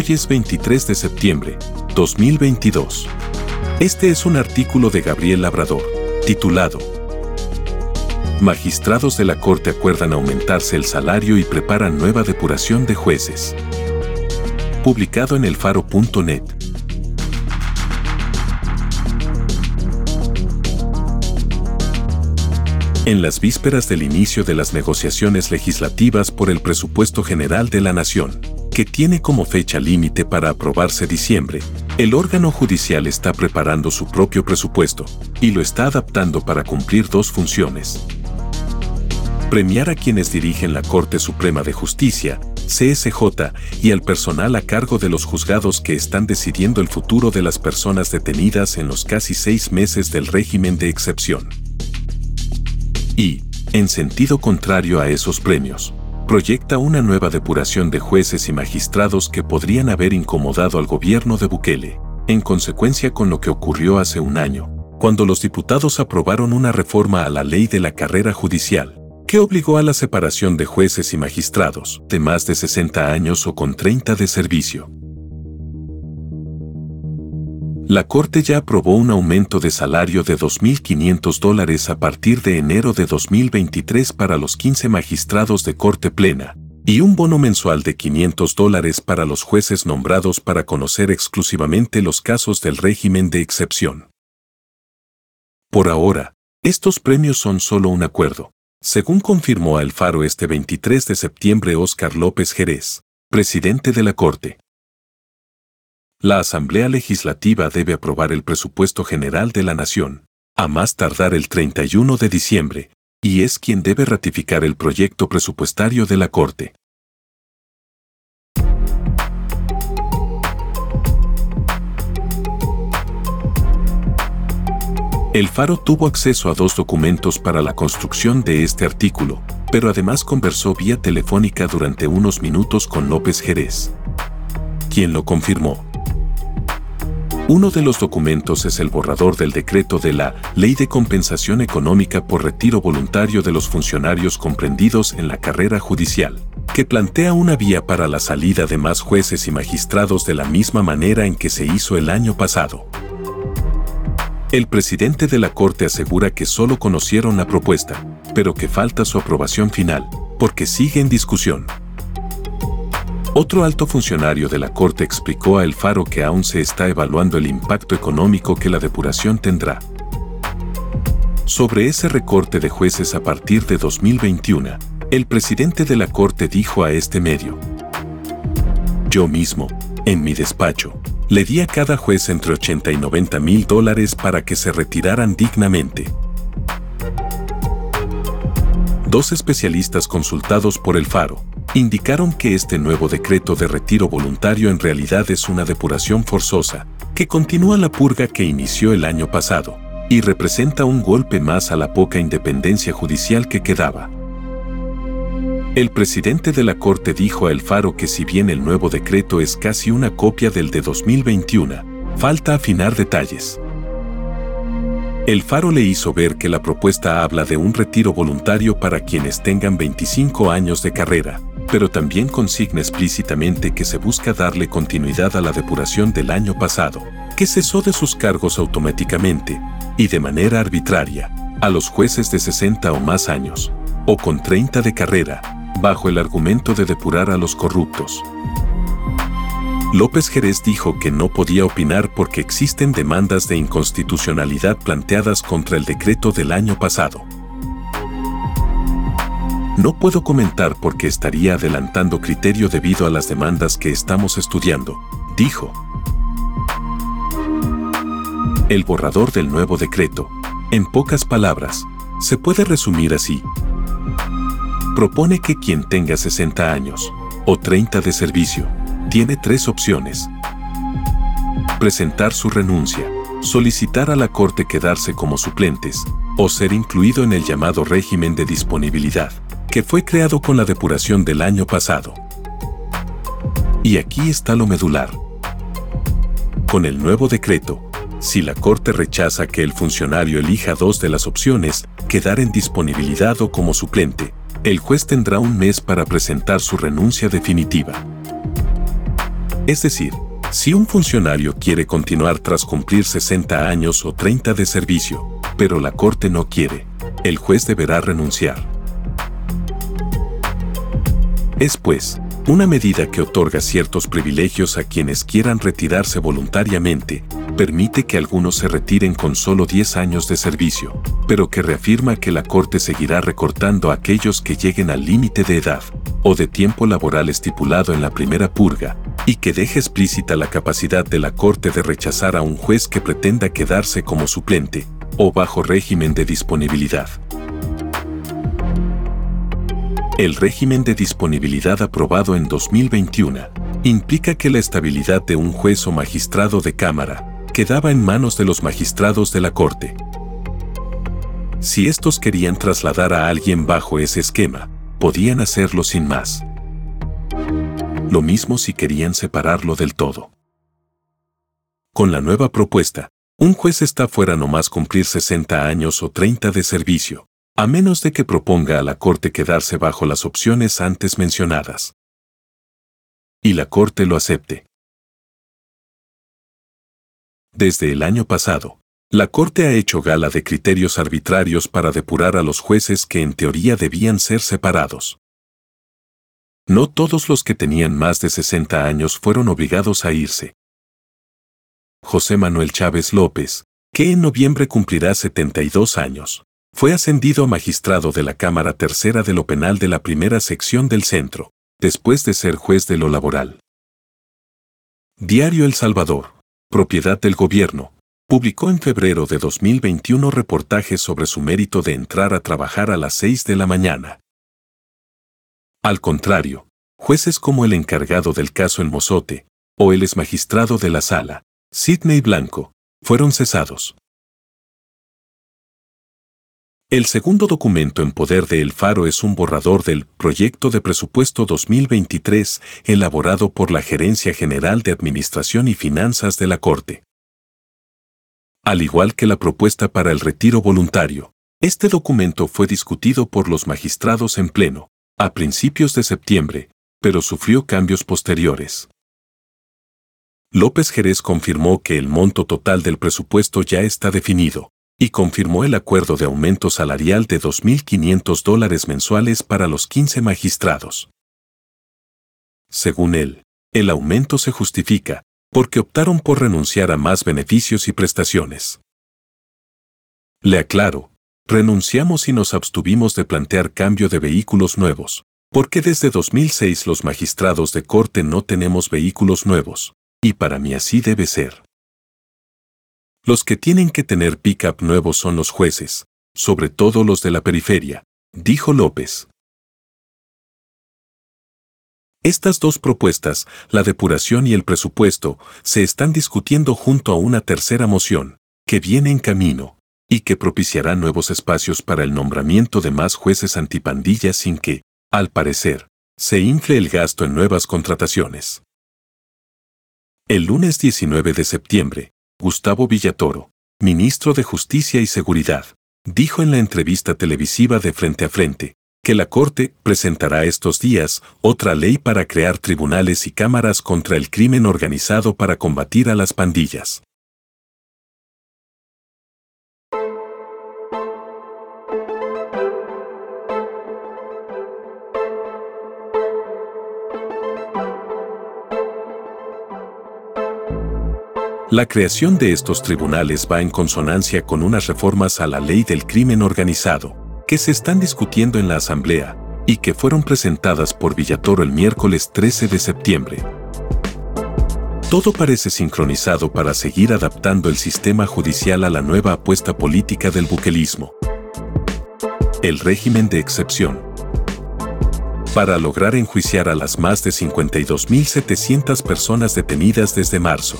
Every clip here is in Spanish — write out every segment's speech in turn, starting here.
Hoy es 23 de septiembre, 2022. Este es un artículo de Gabriel Labrador, titulado Magistrados de la Corte acuerdan aumentarse el salario y preparan nueva depuración de jueces. Publicado en elfaro.net. En las vísperas del inicio de las negociaciones legislativas por el presupuesto general de la Nación, que tiene como fecha límite para aprobarse diciembre, el órgano judicial está preparando su propio presupuesto y lo está adaptando para cumplir dos funciones. Premiar a quienes dirigen la Corte Suprema de Justicia, CSJ, y al personal a cargo de los juzgados que están decidiendo el futuro de las personas detenidas en los casi seis meses del régimen de excepción. Y, en sentido contrario a esos premios, proyecta una nueva depuración de jueces y magistrados que podrían haber incomodado al gobierno de Bukele, en consecuencia con lo que ocurrió hace un año, cuando los diputados aprobaron una reforma a la ley de la carrera judicial, que obligó a la separación de jueces y magistrados de más de 60 años o con 30 de servicio. La Corte ya aprobó un aumento de salario de 2.500 dólares a partir de enero de 2023 para los 15 magistrados de Corte Plena, y un bono mensual de 500 dólares para los jueces nombrados para conocer exclusivamente los casos del régimen de excepción. Por ahora, estos premios son solo un acuerdo, según confirmó a El Faro este 23 de septiembre Óscar López Jerez, presidente de la Corte. La Asamblea Legislativa debe aprobar el presupuesto general de la Nación, a más tardar el 31 de diciembre, y es quien debe ratificar el proyecto presupuestario de la Corte. El Faro tuvo acceso a dos documentos para la construcción de este artículo, pero además conversó vía telefónica durante unos minutos con López Jerez, quien lo confirmó. Uno de los documentos es el borrador del decreto de la Ley de Compensación Económica por Retiro Voluntario de los Funcionarios comprendidos en la carrera judicial, que plantea una vía para la salida de más jueces y magistrados de la misma manera en que se hizo el año pasado. El presidente de la Corte asegura que solo conocieron la propuesta, pero que falta su aprobación final, porque sigue en discusión. Otro alto funcionario de la Corte explicó a El Faro que aún se está evaluando el impacto económico que la depuración tendrá. Sobre ese recorte de jueces a partir de 2021, el presidente de la Corte dijo a este medio, Yo mismo, en mi despacho, le di a cada juez entre 80 y 90 mil dólares para que se retiraran dignamente. Dos especialistas consultados por el Faro, indicaron que este nuevo decreto de retiro voluntario en realidad es una depuración forzosa, que continúa la purga que inició el año pasado, y representa un golpe más a la poca independencia judicial que quedaba. El presidente de la Corte dijo a El Faro que si bien el nuevo decreto es casi una copia del de 2021, falta afinar detalles. El Faro le hizo ver que la propuesta habla de un retiro voluntario para quienes tengan 25 años de carrera, pero también consigna explícitamente que se busca darle continuidad a la depuración del año pasado, que cesó de sus cargos automáticamente, y de manera arbitraria, a los jueces de 60 o más años, o con 30 de carrera, bajo el argumento de depurar a los corruptos. López Jerez dijo que no podía opinar porque existen demandas de inconstitucionalidad planteadas contra el decreto del año pasado. No puedo comentar porque estaría adelantando criterio debido a las demandas que estamos estudiando, dijo. El borrador del nuevo decreto, en pocas palabras, se puede resumir así. Propone que quien tenga 60 años, o 30 de servicio, tiene tres opciones. Presentar su renuncia, solicitar a la Corte quedarse como suplentes o ser incluido en el llamado régimen de disponibilidad, que fue creado con la depuración del año pasado. Y aquí está lo medular. Con el nuevo decreto, si la Corte rechaza que el funcionario elija dos de las opciones, quedar en disponibilidad o como suplente, el juez tendrá un mes para presentar su renuncia definitiva. Es decir, si un funcionario quiere continuar tras cumplir 60 años o 30 de servicio, pero la Corte no quiere, el juez deberá renunciar. Es pues, una medida que otorga ciertos privilegios a quienes quieran retirarse voluntariamente, permite que algunos se retiren con solo 10 años de servicio, pero que reafirma que la Corte seguirá recortando a aquellos que lleguen al límite de edad o de tiempo laboral estipulado en la primera purga, y que deje explícita la capacidad de la Corte de rechazar a un juez que pretenda quedarse como suplente o bajo régimen de disponibilidad. El régimen de disponibilidad aprobado en 2021 implica que la estabilidad de un juez o magistrado de Cámara quedaba en manos de los magistrados de la Corte. Si estos querían trasladar a alguien bajo ese esquema, podían hacerlo sin más. Lo mismo si querían separarlo del todo. Con la nueva propuesta, un juez está fuera no más cumplir 60 años o 30 de servicio, a menos de que proponga a la Corte quedarse bajo las opciones antes mencionadas. Y la Corte lo acepte. Desde el año pasado, la Corte ha hecho gala de criterios arbitrarios para depurar a los jueces que en teoría debían ser separados. No todos los que tenían más de 60 años fueron obligados a irse. José Manuel Chávez López, que en noviembre cumplirá 72 años, fue ascendido a magistrado de la Cámara Tercera de lo Penal de la Primera Sección del Centro, después de ser juez de lo laboral. Diario El Salvador, propiedad del gobierno, publicó en febrero de 2021 reportajes sobre su mérito de entrar a trabajar a las 6 de la mañana. Al contrario, jueces como el encargado del caso en Mozote, o el exmagistrado de la sala, Sidney Blanco, fueron cesados. El segundo documento en poder de El Faro es un borrador del Proyecto de Presupuesto 2023 elaborado por la Gerencia General de Administración y Finanzas de la Corte. Al igual que la propuesta para el retiro voluntario, este documento fue discutido por los magistrados en pleno, a principios de septiembre, pero sufrió cambios posteriores. López Jerez confirmó que el monto total del presupuesto ya está definido, y confirmó el acuerdo de aumento salarial de 2.500 dólares mensuales para los 15 magistrados. Según él, el aumento se justifica porque optaron por renunciar a más beneficios y prestaciones. Le aclaro, renunciamos y nos abstuvimos de plantear cambio de vehículos nuevos, porque desde 2006 los magistrados de corte no tenemos vehículos nuevos, y para mí así debe ser. Los que tienen que tener pick-up nuevos son los jueces, sobre todo los de la periferia, dijo López. Estas dos propuestas, la depuración y el presupuesto, se están discutiendo junto a una tercera moción, que viene en camino, y que propiciará nuevos espacios para el nombramiento de más jueces antipandillas sin que, al parecer, se infle el gasto en nuevas contrataciones. El lunes 19 de septiembre, Gustavo Villatoro, ministro de Justicia y Seguridad, dijo en la entrevista televisiva de Frente a Frente, que la Corte presentará estos días otra ley para crear tribunales y cámaras contra el crimen organizado para combatir a las pandillas. La creación de estos tribunales va en consonancia con unas reformas a la ley del crimen organizado, que se están discutiendo en la Asamblea, y que fueron presentadas por Villatoro el miércoles 13 de septiembre. Todo parece sincronizado para seguir adaptando el sistema judicial a la nueva apuesta política del buquelismo. El régimen de excepción. para lograr enjuiciar a las más de 52.700 personas detenidas desde marzo.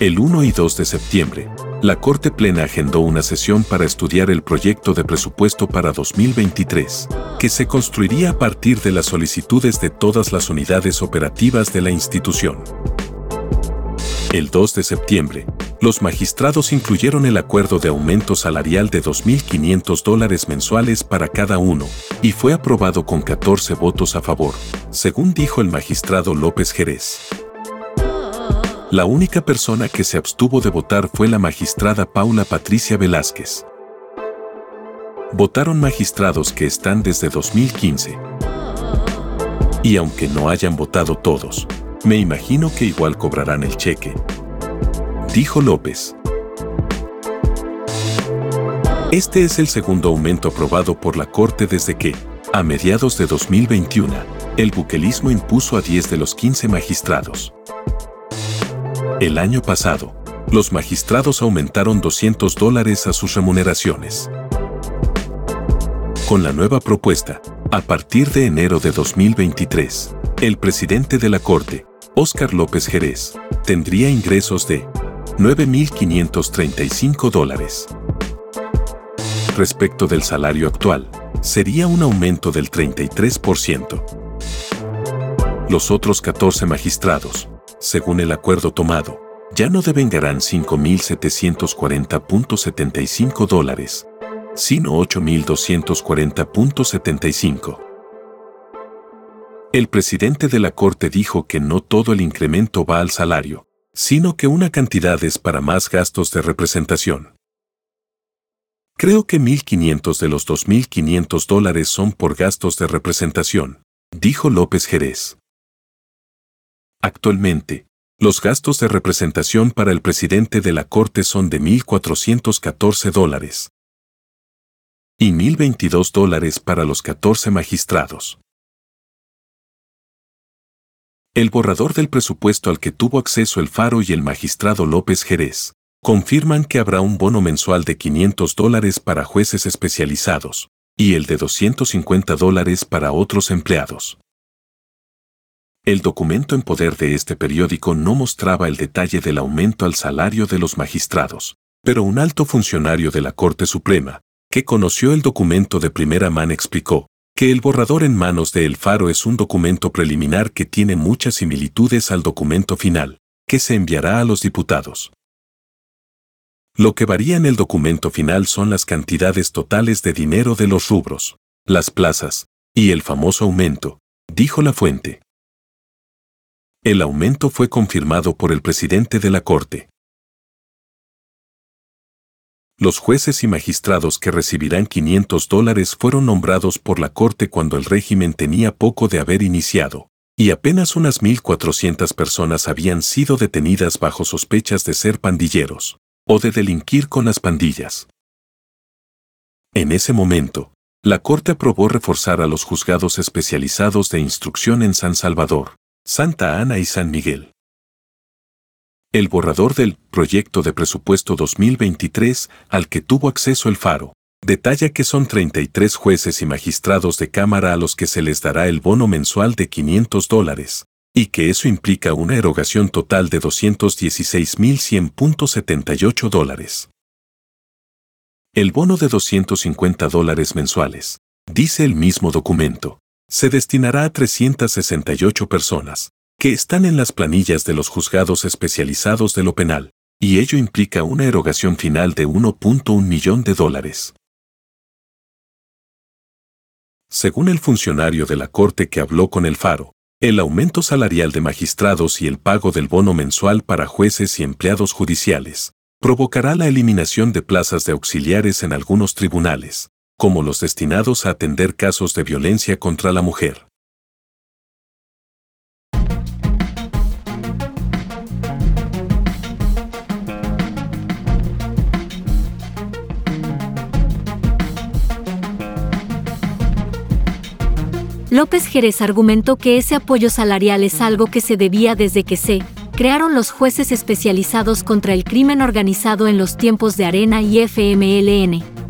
El 1 y 2 de septiembre, la Corte Plena agendó una sesión para estudiar el proyecto de presupuesto para 2023, que se construiría a partir de las solicitudes de todas las unidades operativas de la institución. El 2 de septiembre, los magistrados incluyeron el acuerdo de aumento salarial de 2.500 dólares mensuales para cada uno, y fue aprobado con 14 votos a favor, según dijo el magistrado López Jerez. La única persona que se abstuvo de votar fue la magistrada Paula Patricia Velázquez. Votaron magistrados que están desde 2015. Y aunque no hayan votado todos, me imagino que igual cobrarán el cheque. Dijo López. Este es el segundo aumento aprobado por la Corte desde que, a mediados de 2021, el buquelismo impuso a 10 de los 15 magistrados. El año pasado, los magistrados aumentaron 200 dólares a sus remuneraciones. Con la nueva propuesta, a partir de enero de 2023, el presidente de la Corte, Óscar López Jerez, tendría ingresos de 9.535 dólares. Respecto del salario actual, sería un aumento del 33%. Los otros 14 magistrados, según el acuerdo tomado, ya no devengarán 5.740.75 dólares, sino 8.240.75. El presidente de la Corte dijo que no todo el incremento va al salario, sino que una cantidad es para más gastos de representación. Creo que 1.500 de los 2.500 dólares son por gastos de representación, dijo López Jerez. Actualmente, los gastos de representación para el presidente de la Corte son de 1.414 dólares y 1.022 dólares para los 14 magistrados. El borrador del presupuesto al que tuvo acceso el Faro y el magistrado López Jerez confirman que habrá un bono mensual de 500 dólares para jueces especializados y el de 250 dólares para otros empleados. El documento en poder de este periódico no mostraba el detalle del aumento al salario de los magistrados, pero un alto funcionario de la Corte Suprema, que conoció el documento de primera mano explicó que el borrador en manos de El Faro es un documento preliminar que tiene muchas similitudes al documento final, que se enviará a los diputados. Lo que varía en el documento final son las cantidades totales de dinero de los rubros, las plazas, y el famoso aumento, dijo la fuente. El aumento fue confirmado por el presidente de la Corte. Los jueces y magistrados que recibirán 500 dólares fueron nombrados por la Corte cuando el régimen tenía poco de haber iniciado, y apenas unas 1.400 personas habían sido detenidas bajo sospechas de ser pandilleros, o de delinquir con las pandillas. En ese momento, la Corte aprobó reforzar a los juzgados especializados de instrucción en San Salvador, Santa Ana y San Miguel. El borrador del proyecto de presupuesto 2023 al que tuvo acceso el Faro detalla que son 33 jueces y magistrados de Cámara a los que se les dará el bono mensual de 500 dólares, y que eso implica una erogación total de 216.100.78 dólares. El bono de 250 dólares mensuales, dice el mismo documento, se destinará a 368 personas, que están en las planillas de los juzgados especializados de lo penal, y ello implica una erogación final de 1.1 millón de dólares. Según el funcionario de la Corte que habló con el Faro, el aumento salarial de magistrados y el pago del bono mensual para jueces y empleados judiciales provocará la eliminación de plazas de auxiliares en algunos tribunales, como los destinados a atender casos de violencia contra la mujer. López Jerez argumentó que ese apoyo salarial es algo que se debía desde que se crearon los jueces especializados contra el crimen organizado en los tiempos de Arena y FMLN.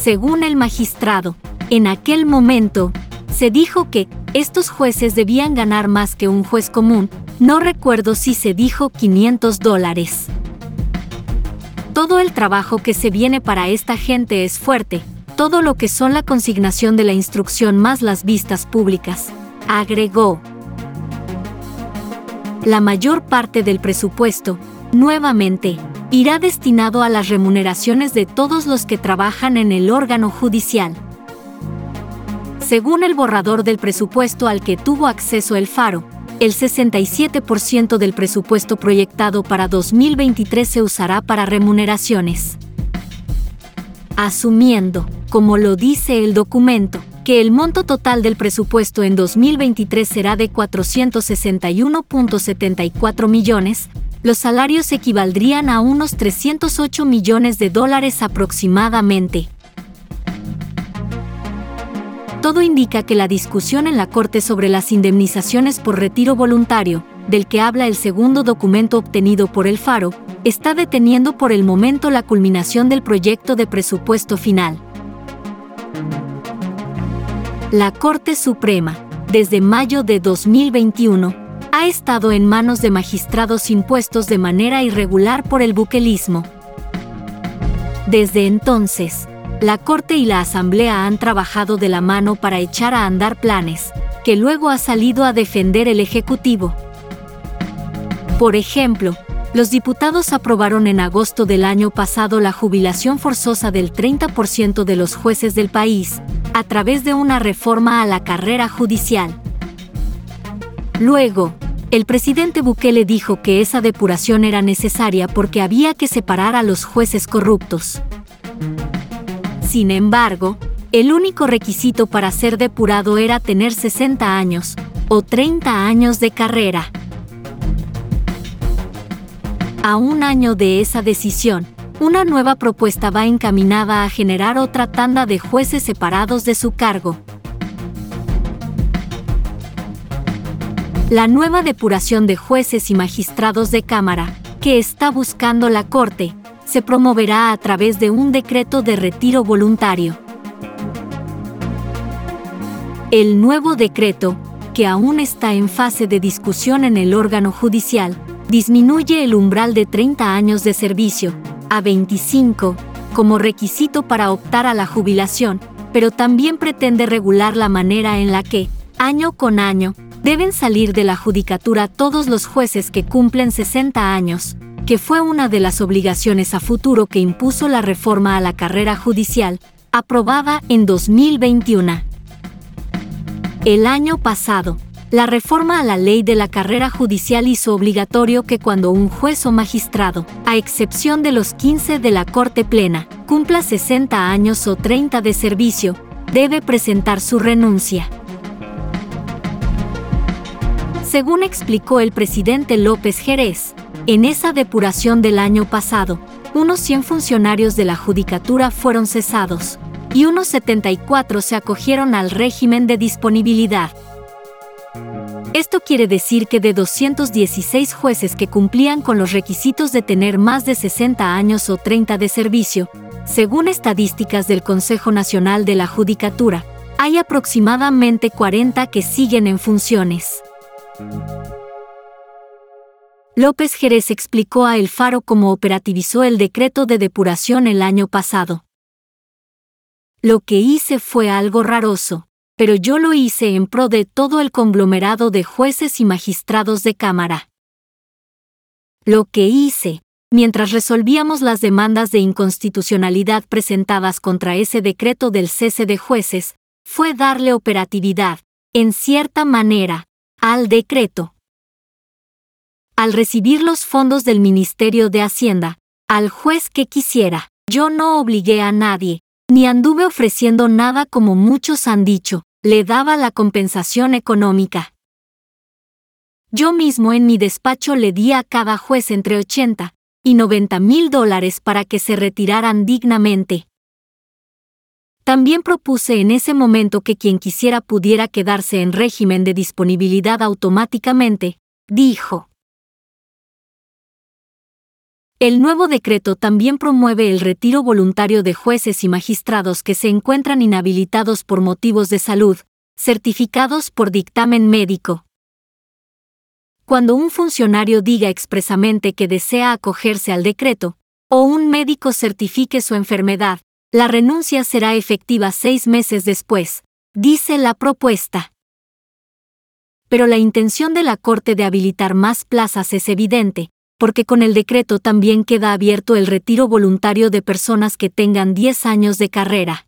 Según el magistrado, en aquel momento, se dijo que estos jueces debían ganar más que un juez común, no recuerdo si se dijo 500 dólares. Todo el trabajo que se viene para esta gente es fuerte, todo lo que son la consignación de la instrucción más las vistas públicas, agregó. La mayor parte del presupuesto, nuevamente, irá destinado a las remuneraciones de todos los que trabajan en el órgano judicial. Según el borrador del presupuesto al que tuvo acceso el Faro, el 67% del presupuesto proyectado para 2023 se usará para remuneraciones. Asumiendo, como lo dice el documento, que el monto total del presupuesto en 2023 será de 461.74 millones, los salarios equivaldrían a unos 308 millones de dólares aproximadamente. Todo indica que la discusión en la Corte sobre las indemnizaciones por retiro voluntario, del que habla el segundo documento obtenido por el Faro, está deteniendo por el momento la culminación del proyecto de presupuesto final. La Corte Suprema, desde mayo de 2021, ha estado en manos de magistrados impuestos de manera irregular por el buquelismo. Desde entonces, la Corte y la Asamblea han trabajado de la mano para echar a andar planes, que luego ha salido a defender el Ejecutivo. Por ejemplo, los diputados aprobaron en agosto del año pasado la jubilación forzosa del 30% de los jueces del país, a través de una reforma a la carrera judicial. Luego, el presidente Bukele dijo que esa depuración era necesaria porque había que separar a los jueces corruptos. Sin embargo, el único requisito para ser depurado era tener 60 años o 30 años de carrera. A un año de esa decisión, una nueva propuesta va encaminada a generar otra tanda de jueces separados de su cargo. La nueva depuración de jueces y magistrados de Cámara, que está buscando la Corte, se promoverá a través de un decreto de retiro voluntario. El nuevo decreto, que aún está en fase de discusión en el órgano judicial, disminuye el umbral de 30 años de servicio a 25 como requisito para optar a la jubilación, pero también pretende regular la manera en la que, año con año, deben salir de la judicatura todos los jueces que cumplen 60 años, que fue una de las obligaciones a futuro que impuso la reforma a la carrera judicial, aprobada en 2021. El año pasado, la reforma a la ley de la carrera judicial hizo obligatorio que cuando un juez o magistrado, a excepción de los 15 de la Corte Plena, cumpla 60 años o 30 de servicio, debe presentar su renuncia. Según explicó el presidente López Jerez, en esa depuración del año pasado, unos 100 funcionarios de la Judicatura fueron cesados y unos 74 se acogieron al régimen de disponibilidad. Esto quiere decir que de 216 jueces que cumplían con los requisitos de tener más de 60 años o 30 de servicio, según estadísticas del Consejo Nacional de la Judicatura, hay aproximadamente 40 que siguen en funciones. López Jerez explicó a El Faro cómo operativizó el decreto de depuración el año pasado. Lo que hice fue algo raroso, pero yo lo hice en pro de todo el conglomerado de jueces y magistrados de Cámara. Lo que hice, mientras resolvíamos las demandas de inconstitucionalidad presentadas contra ese decreto del cese de jueces, fue darle operatividad, en cierta manera, al decreto al recibir los fondos del Ministerio de Hacienda, al juez que quisiera. Yo no obligué a nadie, ni anduve ofreciendo nada como muchos han dicho, le daba la compensación económica. Yo mismo en mi despacho le di a cada juez entre 80 y 90 mil dólares para que se retiraran dignamente. También propuse en ese momento que quien quisiera pudiera quedarse en régimen de disponibilidad automáticamente, dijo. El nuevo decreto también promueve el retiro voluntario de jueces y magistrados que se encuentran inhabilitados por motivos de salud, certificados por dictamen médico. Cuando un funcionario diga expresamente que desea acogerse al decreto, o un médico certifique su enfermedad, la renuncia será efectiva seis meses después, dice la propuesta. Pero la intención de la Corte de habilitar más plazas es evidente, porque con el decreto también queda abierto el retiro voluntario de personas que tengan 10 años de carrera.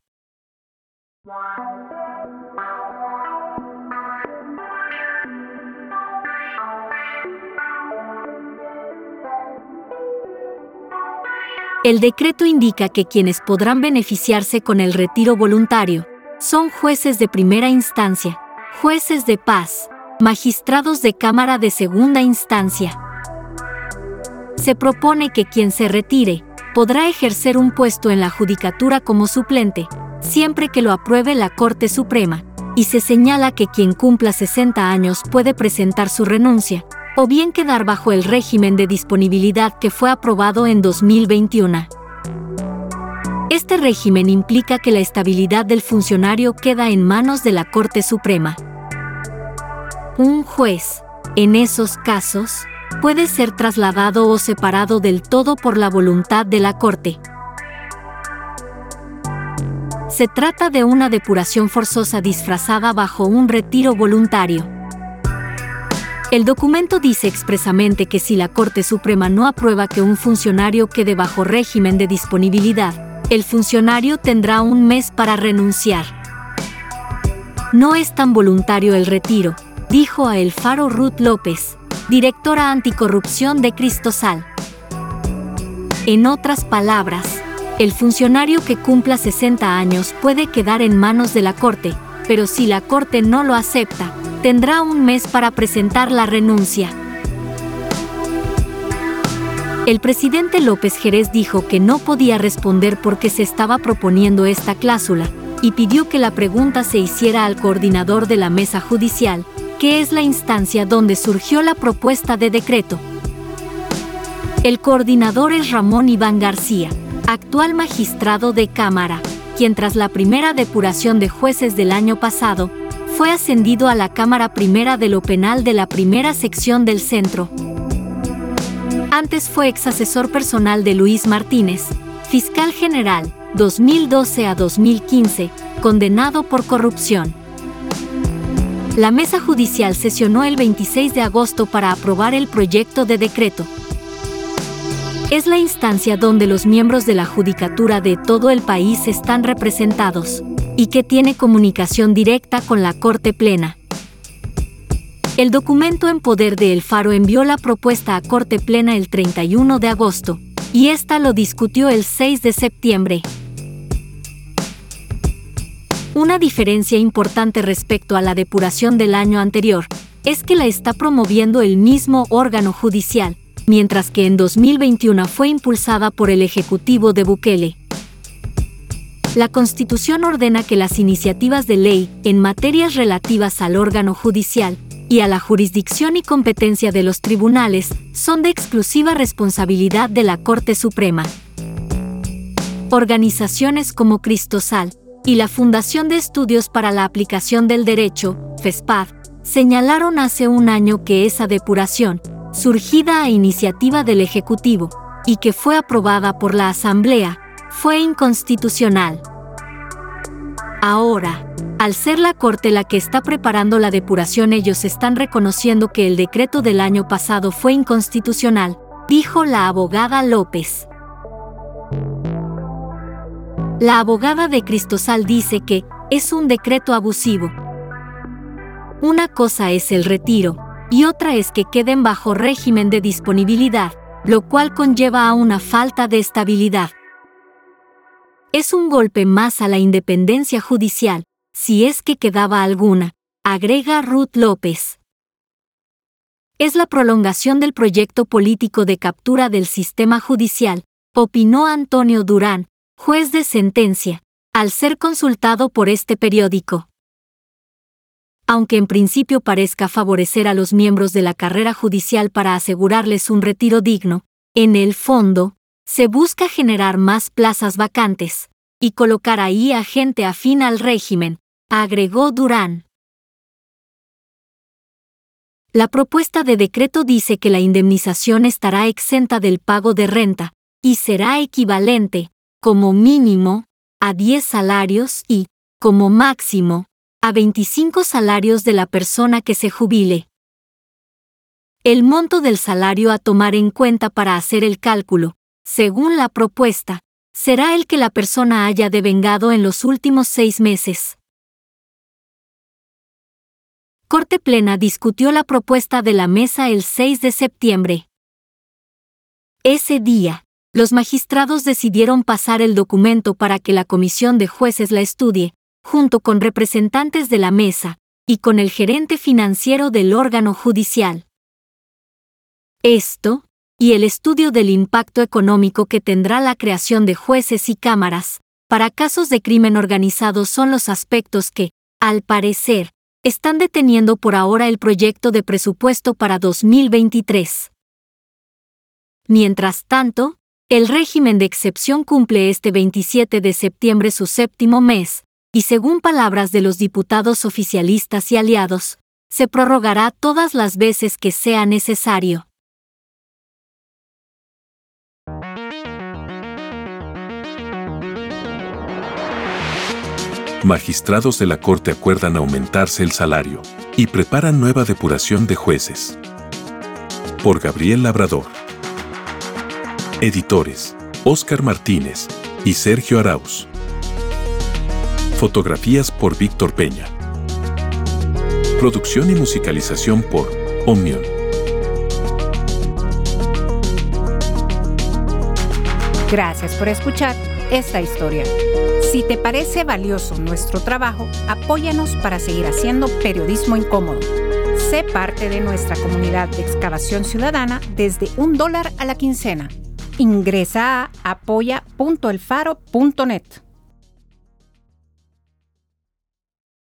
El decreto indica que quienes podrán beneficiarse con el retiro voluntario son jueces de primera instancia, jueces de paz, magistrados de Cámara de segunda instancia, se propone que quien se retire podrá ejercer un puesto en la judicatura como suplente, siempre que lo apruebe la Corte Suprema, y se señala que quien cumpla 60 años puede presentar su renuncia, o bien quedar bajo el régimen de disponibilidad que fue aprobado en 2021. Este régimen implica que la estabilidad del funcionario queda en manos de la Corte Suprema. Un juez, en esos casos, puede ser trasladado o separado del todo por la voluntad de la Corte. Se trata de una depuración forzosa disfrazada bajo un retiro voluntario. El documento dice expresamente que si la Corte Suprema no aprueba que un funcionario quede bajo régimen de disponibilidad, el funcionario tendrá un mes para renunciar. No es tan voluntario el retiro, dijo a El Faro Ruth López, directora anticorrupción de Cristosal. En otras palabras, el funcionario que cumpla 60 años puede quedar en manos de la Corte, pero si la Corte no lo acepta, tendrá un mes para presentar la renuncia. El presidente López Jerez dijo que no podía responder porque se estaba proponiendo esta cláusula, y pidió que la pregunta se hiciera al coordinador de la mesa judicial, que es la instancia donde surgió la propuesta de decreto. El coordinador es Ramón Iván García, actual magistrado de Cámara, quien tras la primera depuración de jueces del año pasado, fue ascendido a la Cámara Primera de lo Penal de la Primera Sección del Centro. Antes fue ex asesor personal de Luis Martínez, fiscal general, 2012 a 2015, condenado por corrupción. La mesa judicial sesionó el 26 de agosto para aprobar el proyecto de decreto. Es la instancia donde los miembros de la judicatura de todo el país están representados y que tiene comunicación directa con la Corte Plena. El documento en poder de El Faro envió la propuesta a Corte Plena el 31 de agosto, y esta lo discutió el 6 de septiembre. Una diferencia importante respecto a la depuración del año anterior es que la está promoviendo el mismo órgano judicial, mientras que en 2021 fue impulsada por el Ejecutivo de Bukele. La Constitución ordena que las iniciativas de ley en materias relativas al órgano judicial y a la jurisdicción y competencia de los tribunales son de exclusiva responsabilidad de la Corte Suprema. Organizaciones como Cristosal, y la Fundación de Estudios para la Aplicación del Derecho, FESPAD, señalaron hace un año que esa depuración, surgida a iniciativa del Ejecutivo y que fue aprobada por la Asamblea, fue inconstitucional. Ahora, al ser la Corte la que está preparando la depuración, ellos están reconociendo que el decreto del año pasado fue inconstitucional, dijo la abogada López. La abogada de Cristosal dice que es un decreto abusivo. Una cosa es el retiro, y otra es que queden bajo régimen de disponibilidad, lo cual conlleva a una falta de estabilidad. Es un golpe más a la independencia judicial, si es que quedaba alguna, agrega Ruth López. Es la prolongación del proyecto político de captura del sistema judicial, opinó Antonio Durán, juez de sentencia, al ser consultado por este periódico. Aunque en principio parezca favorecer a los miembros de la carrera judicial para asegurarles un retiro digno, En el fondo, se busca generar más plazas vacantes y colocar ahí a gente afín al régimen, agregó Durán. La propuesta de decreto dice que la indemnización estará exenta del pago de renta y será equivalente, como mínimo, a 10 salarios y, como máximo, a 25 salarios de la persona que se jubile. El monto del salario a tomar en cuenta para hacer el cálculo, según la propuesta, será el que la persona haya devengado en los últimos seis meses. Corte Plena discutió la propuesta de la mesa el 6 de septiembre. Ese día, los magistrados decidieron pasar el documento para que la comisión de jueces la estudie, junto con representantes de la mesa, y con el gerente financiero del órgano judicial. Esto, y el estudio del impacto económico que tendrá la creación de jueces y cámaras, para casos de crimen organizado son los aspectos que, al parecer, están deteniendo por ahora el proyecto de presupuesto para 2023. Mientras tanto, el régimen de excepción cumple este 27 de septiembre su séptimo mes, y según palabras de los diputados oficialistas y aliados, se prorrogará todas las veces que sea necesario. magistrados de la Corte acuerdan aumentarse el salario y preparan nueva depuración de jueces. Por Gabriel Labrador. Editores, Óscar Martínez y Sergio Arauz. Fotografías por Víctor Peña. Producción y musicalización por Omnion. Gracias por escuchar esta historia. Si te parece valioso nuestro trabajo, apóyanos para seguir haciendo periodismo incómodo. Sé parte de nuestra comunidad de excavación ciudadana desde un dólar a la quincena. Ingresa a apoya.elfaro.net.